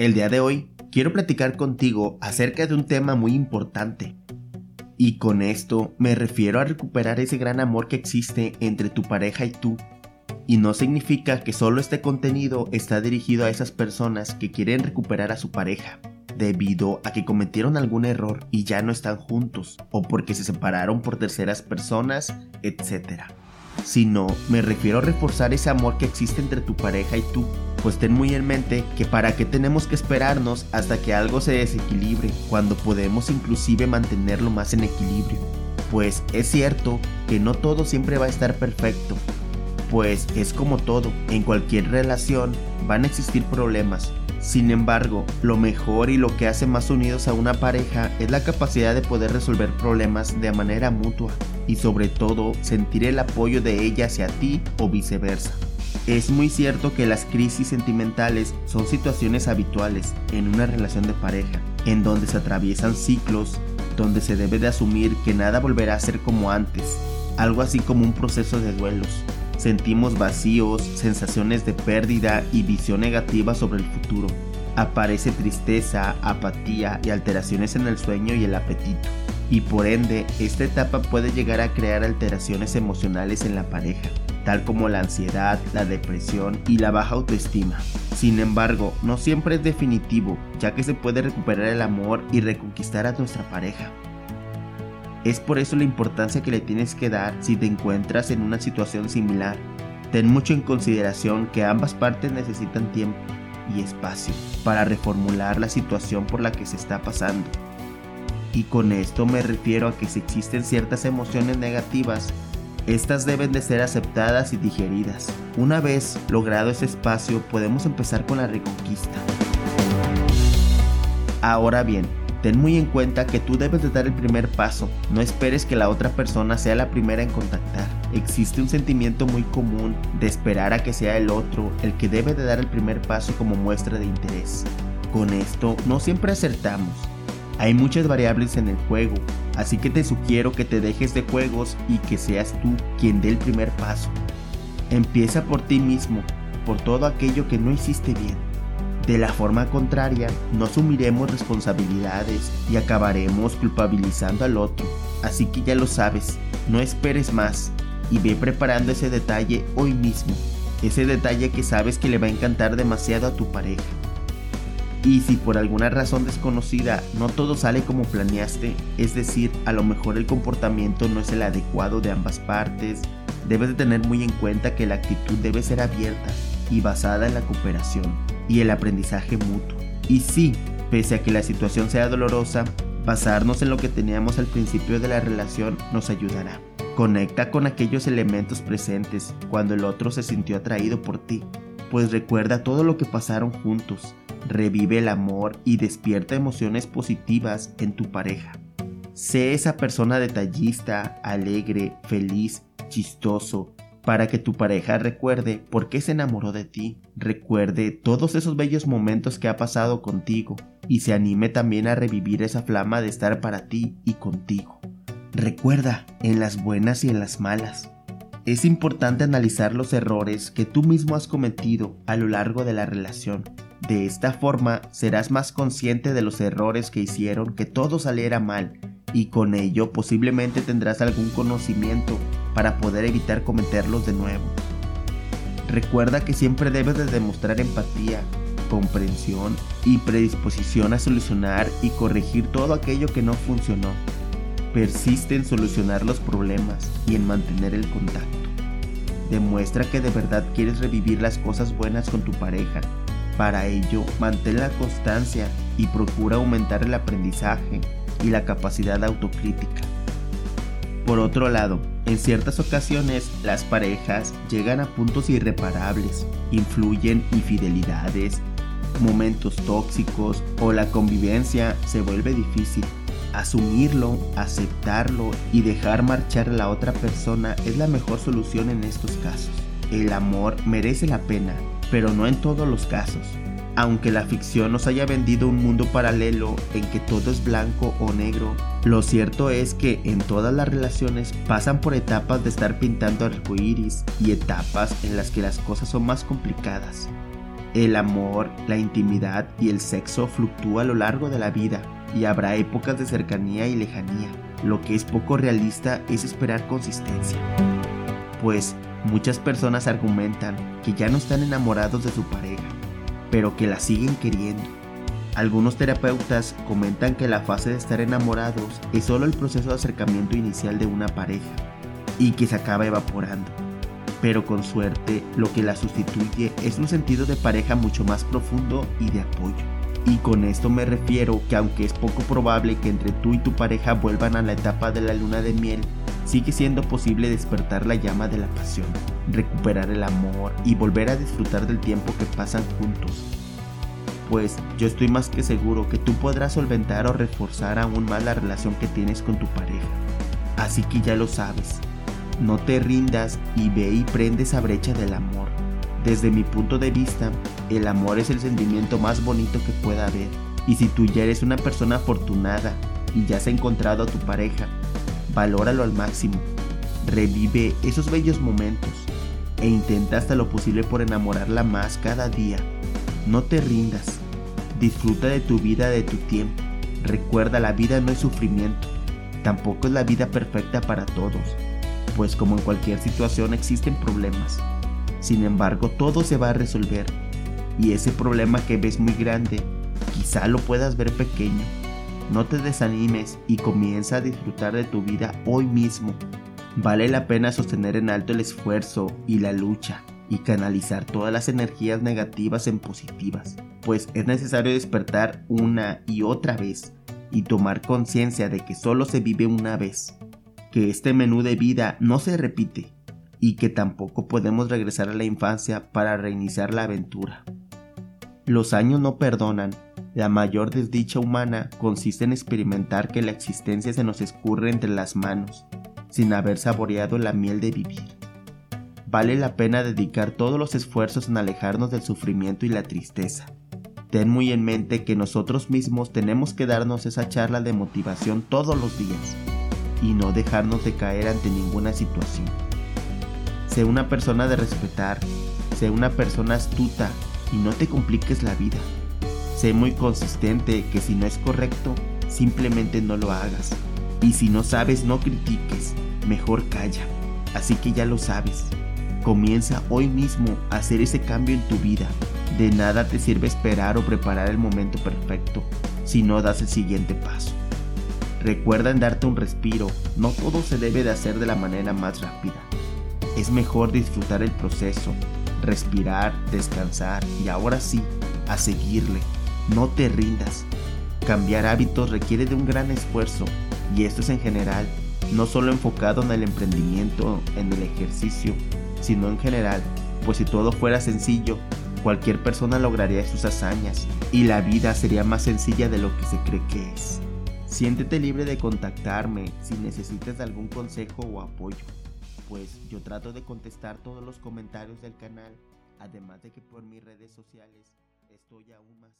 El día de hoy quiero platicar contigo acerca de un tema muy importante. Y con esto me refiero a recuperar ese gran amor que existe entre tu pareja y tú. Y no significa que solo este contenido está dirigido a esas personas que quieren recuperar a su pareja, debido a que cometieron algún error y ya no están juntos, o porque se separaron por terceras personas, etc. Sino me refiero a reforzar ese amor que existe entre tu pareja y tú pues ten muy en mente que para qué tenemos que esperarnos hasta que algo se desequilibre cuando podemos inclusive mantenerlo más en equilibrio. Pues es cierto que no todo siempre va a estar perfecto, pues es como todo, en cualquier relación van a existir problemas. Sin embargo, lo mejor y lo que hace más unidos a una pareja es la capacidad de poder resolver problemas de manera mutua y sobre todo sentir el apoyo de ella hacia ti o viceversa. Es muy cierto que las crisis sentimentales son situaciones habituales en una relación de pareja, en donde se atraviesan ciclos, donde se debe de asumir que nada volverá a ser como antes, algo así como un proceso de duelos. Sentimos vacíos, sensaciones de pérdida y visión negativa sobre el futuro. Aparece tristeza, apatía y alteraciones en el sueño y el apetito. Y por ende, esta etapa puede llegar a crear alteraciones emocionales en la pareja tal como la ansiedad, la depresión y la baja autoestima. Sin embargo, no siempre es definitivo, ya que se puede recuperar el amor y reconquistar a nuestra pareja. Es por eso la importancia que le tienes que dar si te encuentras en una situación similar. Ten mucho en consideración que ambas partes necesitan tiempo y espacio para reformular la situación por la que se está pasando. Y con esto me refiero a que si existen ciertas emociones negativas, estas deben de ser aceptadas y digeridas. Una vez logrado ese espacio podemos empezar con la reconquista. Ahora bien, ten muy en cuenta que tú debes de dar el primer paso, no esperes que la otra persona sea la primera en contactar. Existe un sentimiento muy común de esperar a que sea el otro el que debe de dar el primer paso como muestra de interés. Con esto no siempre acertamos, hay muchas variables en el juego, así que te sugiero que te dejes de juegos y que seas tú quien dé el primer paso. Empieza por ti mismo, por todo aquello que no hiciste bien. De la forma contraria, no asumiremos responsabilidades y acabaremos culpabilizando al otro. Así que ya lo sabes, no esperes más y ve preparando ese detalle hoy mismo. Ese detalle que sabes que le va a encantar demasiado a tu pareja. Y si por alguna razón desconocida no todo sale como planeaste, es decir, a lo mejor el comportamiento no es el adecuado de ambas partes, debes de tener muy en cuenta que la actitud debe ser abierta y basada en la cooperación y el aprendizaje mutuo. Y sí, pese a que la situación sea dolorosa, basarnos en lo que teníamos al principio de la relación nos ayudará. Conecta con aquellos elementos presentes cuando el otro se sintió atraído por ti, pues recuerda todo lo que pasaron juntos revive el amor y despierta emociones positivas en tu pareja. Sé esa persona detallista, alegre, feliz, chistoso, para que tu pareja recuerde por qué se enamoró de ti, recuerde todos esos bellos momentos que ha pasado contigo y se anime también a revivir esa flama de estar para ti y contigo. Recuerda, en las buenas y en las malas. Es importante analizar los errores que tú mismo has cometido a lo largo de la relación de esta forma serás más consciente de los errores que hicieron que todo saliera mal y con ello posiblemente tendrás algún conocimiento para poder evitar cometerlos de nuevo. Recuerda que siempre debes de demostrar empatía, comprensión y predisposición a solucionar y corregir todo aquello que no funcionó. Persiste en solucionar los problemas y en mantener el contacto. Demuestra que de verdad quieres revivir las cosas buenas con tu pareja para ello, mantén la constancia y procura aumentar el aprendizaje y la capacidad autocrítica. Por otro lado, en ciertas ocasiones las parejas llegan a puntos irreparables, influyen infidelidades, momentos tóxicos o la convivencia se vuelve difícil. Asumirlo, aceptarlo y dejar marchar a la otra persona es la mejor solución en estos casos. El amor merece la pena pero no en todos los casos. Aunque la ficción nos haya vendido un mundo paralelo en que todo es blanco o negro, lo cierto es que en todas las relaciones pasan por etapas de estar pintando arcoíris y etapas en las que las cosas son más complicadas. El amor, la intimidad y el sexo fluctúan a lo largo de la vida y habrá épocas de cercanía y lejanía. Lo que es poco realista es esperar consistencia. Pues muchas personas argumentan que ya no están enamorados de su pareja, pero que la siguen queriendo. Algunos terapeutas comentan que la fase de estar enamorados es solo el proceso de acercamiento inicial de una pareja y que se acaba evaporando. Pero con suerte lo que la sustituye es un sentido de pareja mucho más profundo y de apoyo. Y con esto me refiero que aunque es poco probable que entre tú y tu pareja vuelvan a la etapa de la luna de miel, sigue siendo posible despertar la llama de la pasión, recuperar el amor y volver a disfrutar del tiempo que pasan juntos. Pues yo estoy más que seguro que tú podrás solventar o reforzar aún más la relación que tienes con tu pareja. Así que ya lo sabes, no te rindas y ve y prende esa brecha del amor. Desde mi punto de vista, el amor es el sentimiento más bonito que pueda haber. Y si tú ya eres una persona afortunada y ya has encontrado a tu pareja, valóralo al máximo. Revive esos bellos momentos e intenta hasta lo posible por enamorarla más cada día. No te rindas. Disfruta de tu vida, de tu tiempo. Recuerda, la vida no es sufrimiento. Tampoco es la vida perfecta para todos pues como en cualquier situación existen problemas. Sin embargo, todo se va a resolver y ese problema que ves muy grande, quizá lo puedas ver pequeño. No te desanimes y comienza a disfrutar de tu vida hoy mismo. Vale la pena sostener en alto el esfuerzo y la lucha y canalizar todas las energías negativas en positivas, pues es necesario despertar una y otra vez y tomar conciencia de que solo se vive una vez que este menú de vida no se repite y que tampoco podemos regresar a la infancia para reiniciar la aventura. Los años no perdonan. La mayor desdicha humana consiste en experimentar que la existencia se nos escurre entre las manos, sin haber saboreado la miel de vivir. Vale la pena dedicar todos los esfuerzos en alejarnos del sufrimiento y la tristeza. Ten muy en mente que nosotros mismos tenemos que darnos esa charla de motivación todos los días y no dejarnos de caer ante ninguna situación. Sé una persona de respetar, sé una persona astuta y no te compliques la vida. Sé muy consistente que si no es correcto, simplemente no lo hagas. Y si no sabes, no critiques, mejor calla. Así que ya lo sabes. Comienza hoy mismo a hacer ese cambio en tu vida. De nada te sirve esperar o preparar el momento perfecto si no das el siguiente paso. Recuerda en darte un respiro, no todo se debe de hacer de la manera más rápida. Es mejor disfrutar el proceso, respirar, descansar y ahora sí, a seguirle. No te rindas. Cambiar hábitos requiere de un gran esfuerzo y esto es en general, no solo enfocado en el emprendimiento, en el ejercicio, sino en general, pues si todo fuera sencillo, cualquier persona lograría sus hazañas y la vida sería más sencilla de lo que se cree que es. Siéntete libre de contactarme si necesitas algún consejo o apoyo, pues yo trato de contestar todos los comentarios del canal, además de que por mis redes sociales estoy aún más